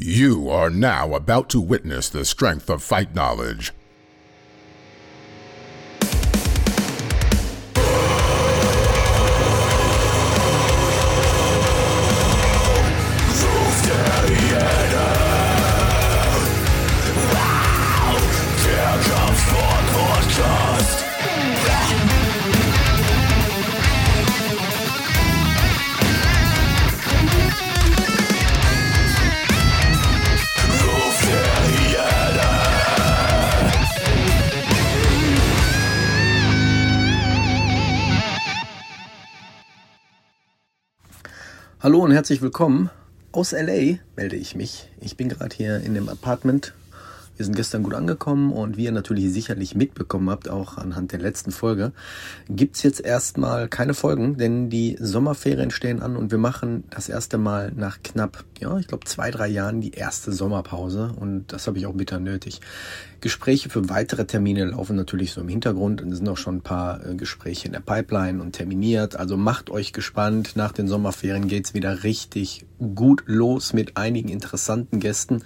You are now about to witness the strength of fight knowledge. Hallo und herzlich willkommen. Aus LA melde ich mich. Ich bin gerade hier in dem Apartment. Wir sind gestern gut angekommen und wie ihr natürlich sicherlich mitbekommen habt, auch anhand der letzten Folge, gibt's jetzt erstmal keine Folgen, denn die Sommerferien stehen an und wir machen das erste Mal nach knapp, ja, ich glaube zwei, drei Jahren die erste Sommerpause und das habe ich auch bitter nötig. Gespräche für weitere Termine laufen natürlich so im Hintergrund und es sind auch schon ein paar äh, Gespräche in der Pipeline und terminiert. Also macht euch gespannt. Nach den Sommerferien geht's wieder richtig gut los mit einigen interessanten Gästen.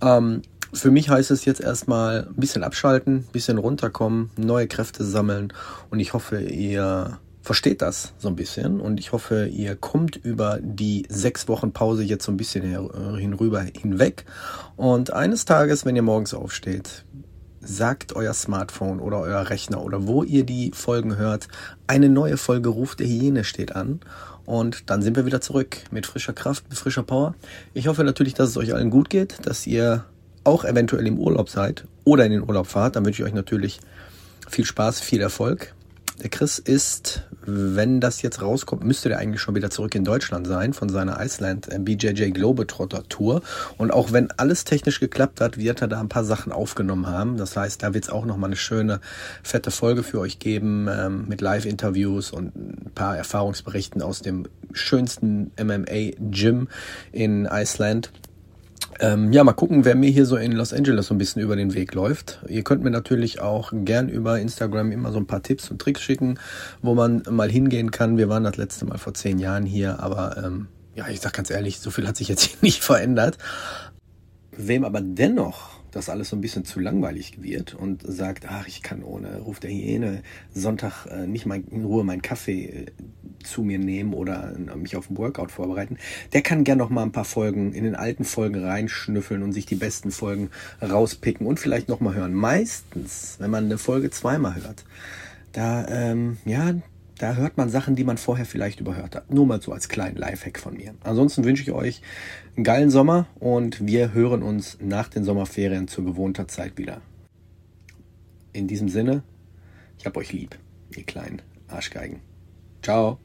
Ähm, für mich heißt es jetzt erstmal ein bisschen abschalten, ein bisschen runterkommen, neue Kräfte sammeln und ich hoffe, ihr versteht das so ein bisschen und ich hoffe, ihr kommt über die sechs Wochen Pause jetzt so ein bisschen hinüber hinweg und eines Tages, wenn ihr morgens aufsteht, sagt euer Smartphone oder euer Rechner oder wo ihr die Folgen hört, eine neue Folge Ruf der Hyäne steht an. Und dann sind wir wieder zurück mit frischer Kraft, mit frischer Power. Ich hoffe natürlich, dass es euch allen gut geht, dass ihr auch eventuell im Urlaub seid oder in den Urlaub fahrt. Dann wünsche ich euch natürlich viel Spaß, viel Erfolg. Der Chris ist, wenn das jetzt rauskommt, müsste der eigentlich schon wieder zurück in Deutschland sein von seiner Iceland äh, BJJ Globetrotter Tour. Und auch wenn alles technisch geklappt hat, wird er da ein paar Sachen aufgenommen haben. Das heißt, da wird es auch nochmal eine schöne, fette Folge für euch geben ähm, mit Live-Interviews und ein paar Erfahrungsberichten aus dem schönsten MMA-Gym in Iceland. Ähm, ja, mal gucken, wer mir hier so in Los Angeles so ein bisschen über den Weg läuft. Ihr könnt mir natürlich auch gern über Instagram immer so ein paar Tipps und Tricks schicken, wo man mal hingehen kann. Wir waren das letzte Mal vor zehn Jahren hier, aber ähm, ja, ich sag ganz ehrlich, so viel hat sich jetzt hier nicht verändert. Wem aber dennoch das alles so ein bisschen zu langweilig wird und sagt, ach, ich kann ohne Ruf der Hyäne Sonntag äh, nicht mal in Ruhe meinen Kaffee äh, zu mir nehmen oder äh, mich auf ein Workout vorbereiten, der kann gern noch mal ein paar Folgen in den alten Folgen reinschnüffeln und sich die besten Folgen rauspicken und vielleicht noch mal hören. Meistens, wenn man eine Folge zweimal hört, da ähm, ja, da hört man Sachen, die man vorher vielleicht überhört hat. Nur mal so als kleinen Lifehack von mir. Ansonsten wünsche ich euch einen geilen Sommer und wir hören uns nach den Sommerferien zur gewohnter Zeit wieder. In diesem Sinne, ich hab euch lieb, ihr kleinen Arschgeigen. Ciao.